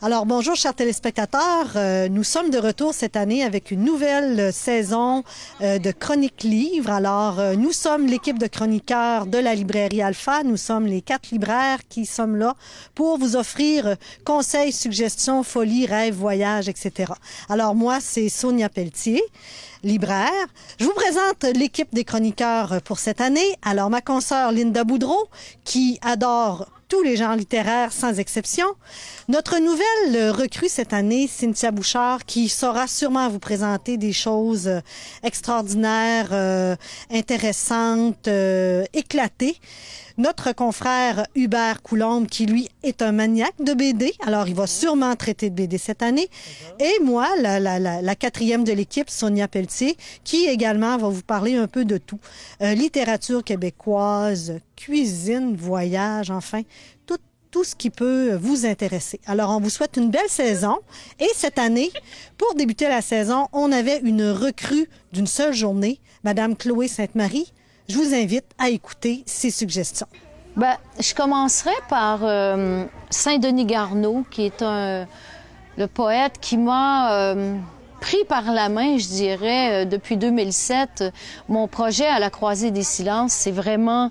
Alors bonjour chers téléspectateurs, Euh, nous sommes de retour cette année avec une nouvelle euh, saison euh, de Chronique Livre. Alors nous sommes l'équipe de chroniqueurs de la librairie Alpha, nous sommes les quatre libraires qui sommes là pour vous offrir conseils, suggestions, folies, rêves, voyages, etc. Alors moi c'est Sonia Pelletier libraire. Je vous présente l'équipe des chroniqueurs pour cette année. Alors, ma consoeur Linda Boudreau, qui adore tous les genres littéraires sans exception. Notre nouvelle recrue cette année, Cynthia Bouchard, qui saura sûrement vous présenter des choses euh, extraordinaires, euh, intéressantes, euh, éclatées. Notre confrère Hubert Coulombe, qui lui est un maniaque de BD, alors il va sûrement traiter de BD cette année. Et moi, la, la, la, la quatrième de l'équipe, Sonia Pelletier, qui également va vous parler un peu de tout. Euh, littérature québécoise, cuisine, voyage, enfin, tout, tout ce qui peut vous intéresser. Alors, on vous souhaite une belle saison. Et cette année, pour débuter la saison, on avait une recrue d'une seule journée, Madame Chloé Sainte-Marie. Je vous invite à écouter ses suggestions. Ben, je commencerai par euh, Saint-Denis Garneau, qui est un, le poète qui m'a euh, pris par la main, je dirais, euh, depuis 2007. Mon projet à la croisée des silences, c'est vraiment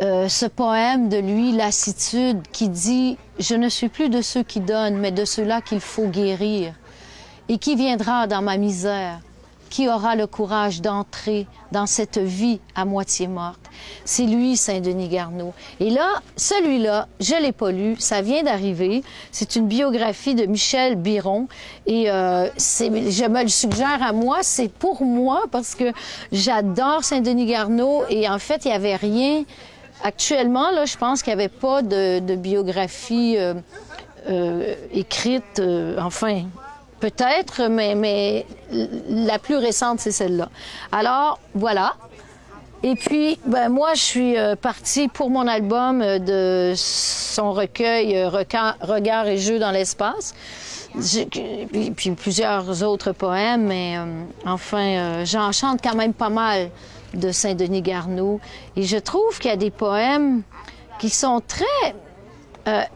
euh, ce poème de lui, Lassitude, qui dit Je ne suis plus de ceux qui donnent, mais de ceux-là qu'il faut guérir. Et qui viendra dans ma misère Qui aura le courage d'entrer dans cette vie à moitié morte? C'est lui, Saint-Denis Garneau. Et là, celui-là, je l'ai pas lu, ça vient d'arriver. C'est une biographie de Michel Biron. Et euh, je me le suggère à moi, c'est pour moi parce que j'adore Saint-Denis Garneau. Et en fait, il n'y avait rien. Actuellement, là, je pense qu'il n'y avait pas de, biographie euh, euh, écrite, enfin, peut-être, mais, mais la plus récente, c'est celle-là. Alors, voilà. Et puis, ben, moi, je suis euh, partie pour mon album euh, de son recueil euh, Regards et Jeux dans l'espace. J'ai- Puis, plusieurs autres poèmes, mais enfin, euh, j'en chante quand même pas mal de Saint-Denis Garneau. Et je trouve qu'il y a des poèmes qui sont très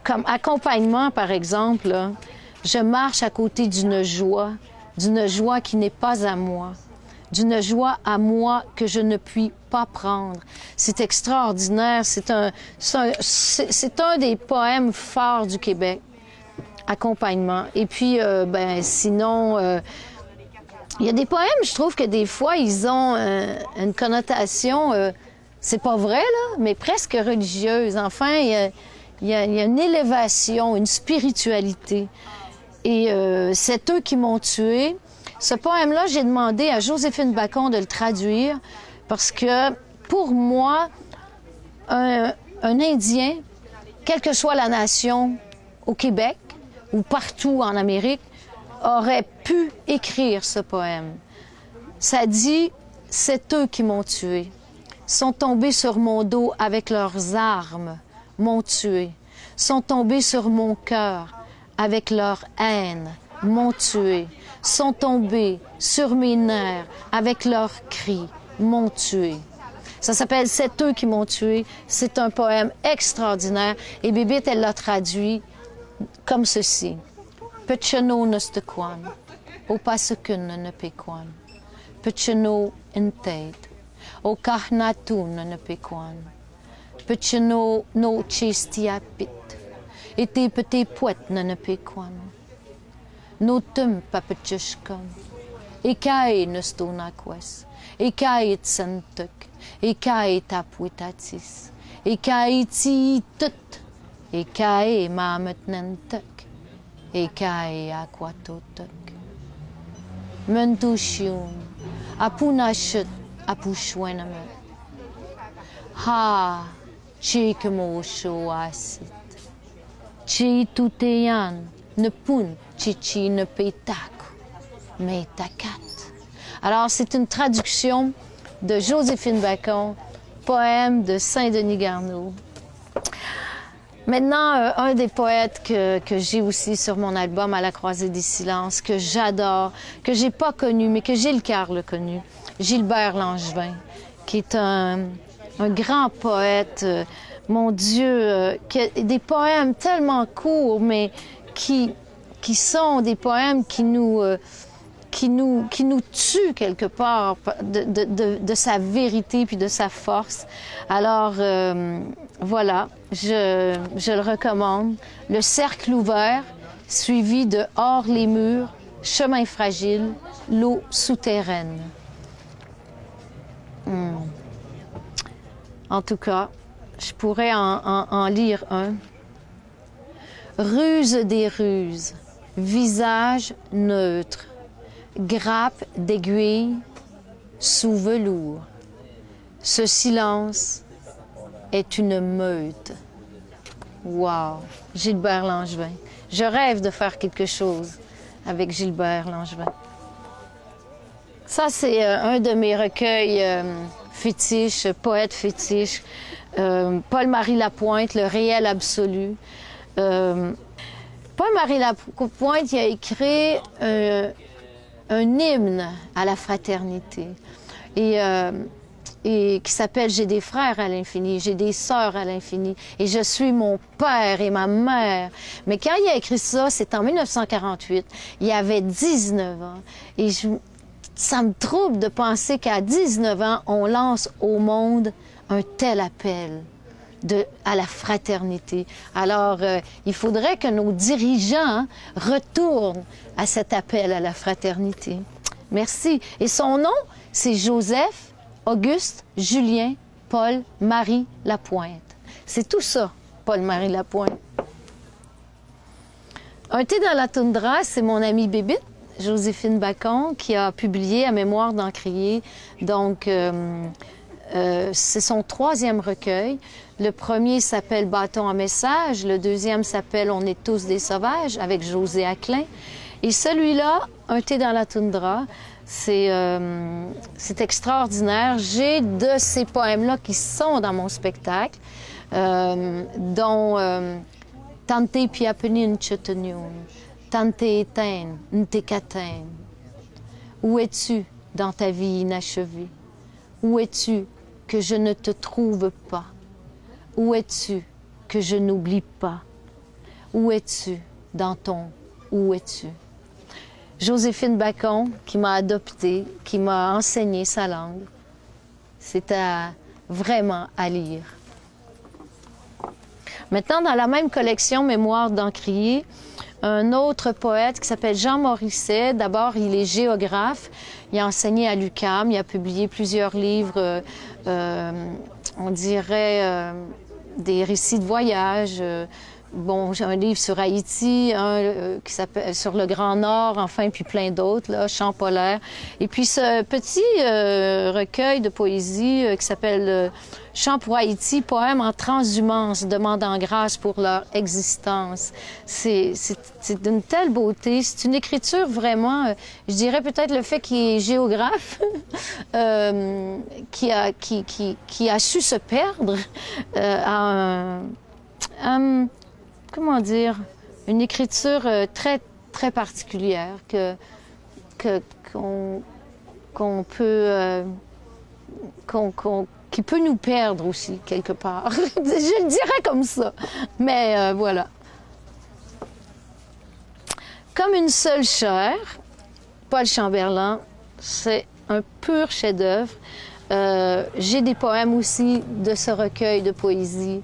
comme accompagnement, par exemple, je marche à côté d'une joie, d'une joie qui n'est pas à moi, d'une joie à moi que je ne puis pas prendre. C'est extraordinaire. C'est un, c'est un, des poèmes forts du Québec. Accompagnement. Et puis, euh, ben, sinon, euh, il y a des poèmes, je trouve que des fois, ils ont euh, une connotation, euh, c'est pas vrai, là, mais presque religieuse. Enfin, il y a une élévation, une spiritualité. Et euh, c'est eux qui m'ont tué. Ce poème-là, j'ai demandé à Joséphine Bacon de le traduire parce que, pour moi, un, un Indien, quelle que soit la nation au Québec ou partout en Amérique, aurait pu écrire ce poème. Ça dit, c'est eux qui m'ont tué, sont tombés sur mon dos avec leurs armes, m'ont tué, sont tombés sur mon cœur avec leur haine, m'ont tué, sont tombés sur mes nerfs avec leurs cris, m'ont tué. Ça s'appelle C'est eux qui m'ont tué. C'est un poème extraordinaire. Et Bébite, elle l'a traduit comme ceci. Pechano nestekwan, o pasukun ne pekwan. Pechano inted, o kahnatun ne pekwan. Pechano no chestiapit, et tes petits poètes ne pekwan. No tum papetjushkan, e kai nestonakwes, e kai tsentuk, e kai tapuitatis, e kai ti tut, e kai mamet nentuk, e kai aquatotuk. Mentushium, apunashut, apushwenamet. Ha, chikemo shoasit. Alors, c'est une traduction de Joséphine Bacon, poème de Saint-Denis Garneau. Maintenant, euh, un des poètes que, que j'ai aussi sur mon album À la croisée des silences, que j'adore, que j'ai pas connu, mais que Gilles Carle connu, Gilbert Langevin, qui est un, un grand poète, euh, mon Dieu, euh, des poèmes tellement courts, mais qui, sont des poèmes qui nous, euh, tuent quelque part de, sa vérité puis de sa force. Alors, euh, voilà, je, je le recommande. Le cercle ouvert, suivi de Hors les murs, Chemin fragile, l'eau souterraine. Hmm. En tout cas, je pourrais en, lire un. Ruse des ruses, visage neutre, grappe d'aiguille sous velours. Ce silence est une meute. Wow! Gilbert Langevin. Je rêve de faire quelque chose avec Gilbert Langevin. Ça, c'est euh, un de mes recueils euh, fétiches, poète fétiche. Euh, Paul-Marie Lapointe, Le réel absolu. Paul-Marie Lapointe, il a écrit un hymne à la fraternité. Et qui s'appelle J'ai des frères à l'infini, j'ai des sœurs à l'infini, et je suis mon père et ma mère. Mais quand il a écrit ça, c'est en 1948. Il avait 19 ans. Et ça me trouble de penser qu'à 19 ans, on lance au monde un tel appel. À la fraternité. Alors, euh, il faudrait que nos dirigeants retournent à cet appel à la fraternité. Merci. Et son nom, c'est Joseph Auguste, Julien, Paul, Marie Lapointe. C'est tout ça, Paul-Marie Lapointe. Un thé dans la toundra, c'est mon amie Bébite, Joséphine Bacon, qui a publié à mémoire d'Encrier. Donc, euh, euh, c'est son troisième recueil. Le premier s'appelle Bâton à message. Le deuxième s'appelle On est tous des sauvages avec José Aclin. Et celui-là, Un thé dans la toundra, euh, c'est extraordinaire. J'ai de ces poèmes-là qui sont dans mon spectacle, euh, dont euh, Tante piapeni nchetenium, Tante eten, ntekaten. Où es-tu dans ta vie inachevée? Où es-tu que je ne te trouve pas? Où es-tu que je n'oublie pas? Où es-tu dans ton Où es-tu? Joséphine Bacon, qui m'a adoptée, qui m'a enseigné sa langue. C'est vraiment à lire. Maintenant, dans la même collection Mémoire d'Encrier, un autre poète qui s'appelle Jean Morisset. D'abord, il est géographe. Il a enseigné à l'UCAM. Il a publié plusieurs livres, euh, on dirait euh, des récits de voyage, euh, Bon, j'ai un livre sur Haïti, un euh, qui s'appelle sur le Grand Nord, enfin, puis plein d'autres, là, Chant polaire. Et puis ce petit euh, recueil de poésie euh, qui s'appelle Chant pour Haïti, poème en transhumance, demandant grâce pour leur existence. C'est d'une telle beauté. C'est une écriture vraiment, je dirais peut-être le fait qu'il est géographe, qui, a, qui, qui, qui, a su se perdre à un comment dire, une écriture euh, très, très particulière qu'on, peut, euh, qui peut nous perdre aussi quelque part. Je le dirais comme ça. Mais euh, voilà. Comme une seule chair, Paul Chamberlain, c'est un pur chef-d'œuvre. j'ai des poèmes aussi de ce recueil de poésie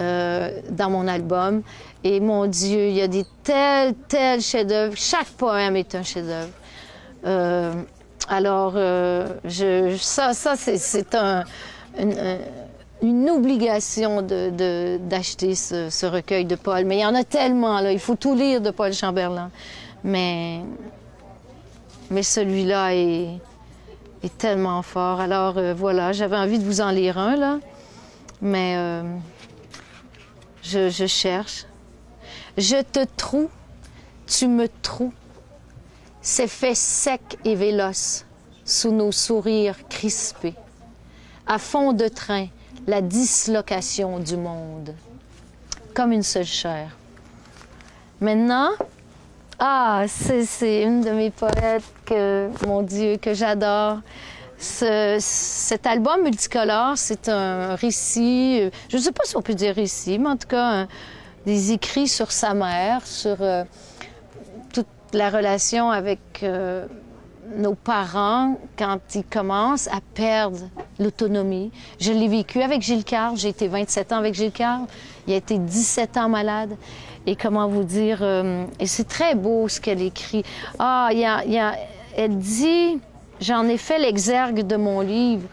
dans mon album. Et mon Dieu, il y a des tels, tels chefs-d'œuvre. Chaque poème est un chef-d'œuvre. Euh, alors, euh, ça, c'est un, une, obligation d'acheter de, ce, ce, recueil de Paul. Mais il y en a tellement, là. Il faut tout lire de Paul Chamberlain. Mais, mais celui-là est, est, tellement fort. Alors, euh, voilà, j'avais envie de vous en lire un, là. Mais je, cherche. Je te trouve, tu me trouves. C'est fait sec et véloce sous nos sourires crispés. À fond de train, la dislocation du monde, comme une seule chair. Maintenant, ah, c'est une de mes poètes que, mon Dieu, que j'adore. Ce, cet album multicolore, c'est un récit, je ne sais pas si on peut dire récit, mais en tout cas, des écrits sur sa mère, sur euh, toute la relation avec euh, nos parents quand ils commencent à perdre l'autonomie. Je l'ai vécu avec Gilles Carle. J'ai été 27 ans avec Gilles Carle. Il a été 17 ans malade. Et comment vous dire... euh, et c'est très beau ce qu'elle écrit. Ah, il y a, il y a- elle dit... J'en ai fait l'exergue de mon livre.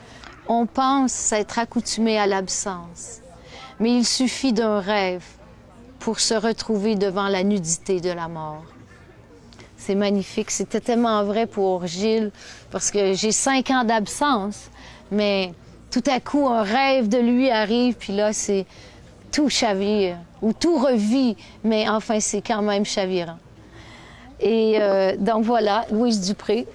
On pense s'être accoutumé à l'absence. Mais il suffit d'un rêve pour se retrouver devant la nudité de la mort. C'est magnifique. C'était tellement vrai pour Gilles parce que j'ai cinq ans d'absence, mais tout à coup, un rêve de lui arrive, puis là, c'est tout chavire ou tout revit, mais enfin, c'est quand même chavirant. Et euh, donc voilà, Louise Dupré.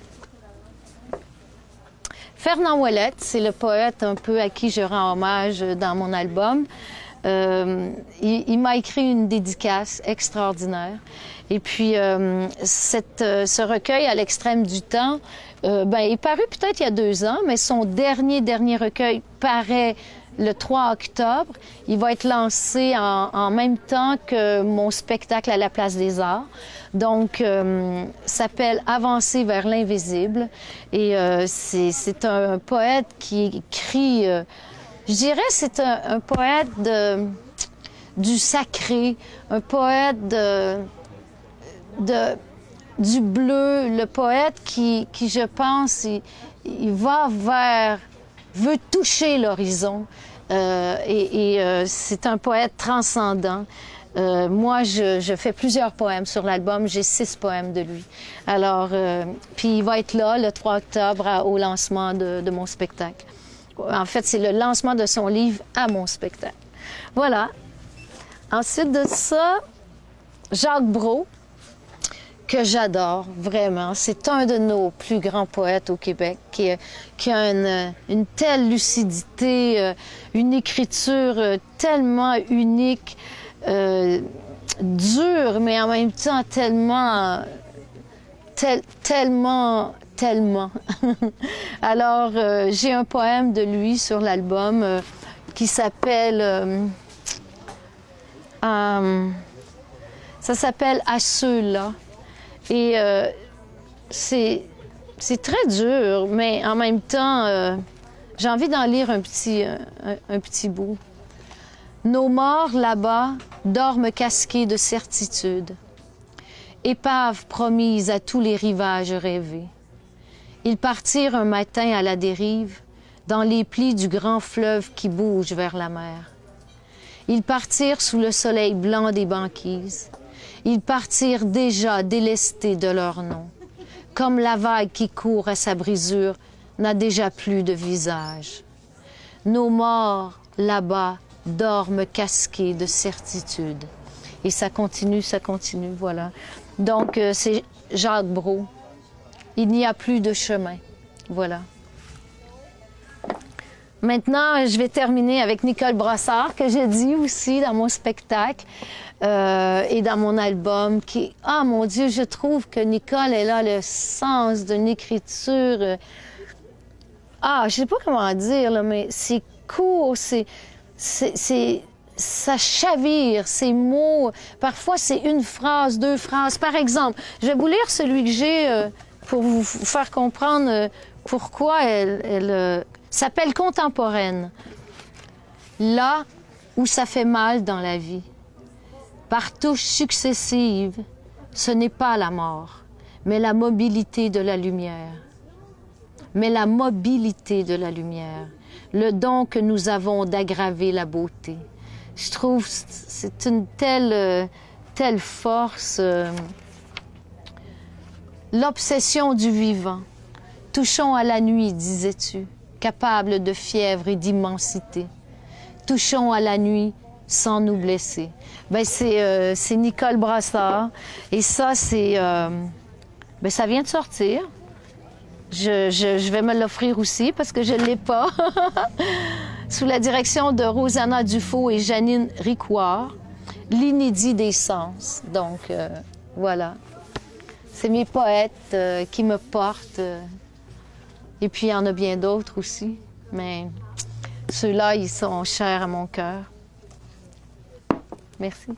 Fernand Ouellette, c'est le poète un peu à qui je rends hommage dans mon album. Euh, il il m'a écrit une dédicace extraordinaire. Et puis, euh, cette, euh, ce recueil, à l'extrême du temps, euh, ben, il est paru peut-être il y a deux ans, mais son dernier, dernier recueil paraît le 3 octobre. Il va être lancé en, même temps que mon spectacle à la Place des Arts. Donc, euh, s'appelle Avancer vers l'invisible. Et euh, c'est c'est un poète qui écrit, euh, je dirais, c'est un, un poète de, du sacré, un poète de, de, du bleu, le poète qui, qui je pense, il, il va vers, veut toucher l'horizon. Euh, et et, euh, c'est un poète transcendant. Euh, moi, je, je fais plusieurs poèmes sur l'album. J'ai six poèmes de lui. Alors, euh, puis il va être là le 3 octobre au lancement de, de mon spectacle. En fait, c'est le lancement de son livre à mon spectacle. Voilà. Ensuite de ça, Jacques Brault, que j'adore vraiment. C'est un de nos plus grands poètes au Québec qui, qui a une, une telle lucidité, euh, une écriture euh, tellement unique, euh, dure, mais en même temps tellement, tel- tellement, tellement. Alors, euh, j'ai un poème de lui sur l'album euh, qui s'appelle... euh, euh, ça s'appelle À ceux-là. Et euh, c'est très dur, mais en même temps, euh, j'ai envie d'en lire un petit, euh, un, un petit bout. Nos morts là-bas dorment casqués de certitude, épaves promises à tous les rivages rêvés. Ils partirent un matin à la dérive, dans les plis du grand fleuve qui bouge vers la mer. Ils partirent sous le soleil blanc des banquises. Ils partirent déjà délestés de leur nom, comme la vague qui court à sa brisure n'a déjà plus de visage. Nos morts, là-bas, dorment casqués de certitude. Et ça continue, ça continue, voilà. Donc, euh, c'est Jacques Brault. Il n'y a plus de chemin. Voilà. Maintenant, je vais terminer avec Nicole Brossard, que j'ai dit aussi dans mon spectacle euh, et dans mon album. Qui, ah mon Dieu, je trouve que Nicole, elle a le sens d'une écriture. euh, ah, je sais pas comment dire, là, mais c'est court, c'est, c'est, ça chavire, ces mots. Parfois, c'est une phrase, deux phrases. Par exemple, je vais vous lire celui que j'ai euh, pour vous faire comprendre euh, pourquoi elle, elle, euh, s'appelle contemporaine. Là où ça fait mal dans la vie, par touches successives, ce n'est pas la mort, mais la mobilité de la lumière mais la mobilité de la lumière, le don que nous avons d'aggraver la beauté. Je trouve c'est une telle, telle force, euh, l'obsession du vivant. Touchons à la nuit, disais-tu, capable de fièvre et d'immensité. Touchons à la nuit sans nous blesser. Ben c'est euh, Nicole Brassard et ça c'est euh, ben ça vient de sortir. Je, vais me l'offrir aussi parce que je ne l'ai pas. Sous la direction de Rosanna Dufault et Janine Ricoire, l'inédit des sens. Donc, euh, voilà. C'est mes poètes qui me portent. Et puis, il y en a bien d'autres aussi. Mais ceux-là, ils sont chers à mon cœur. Merci.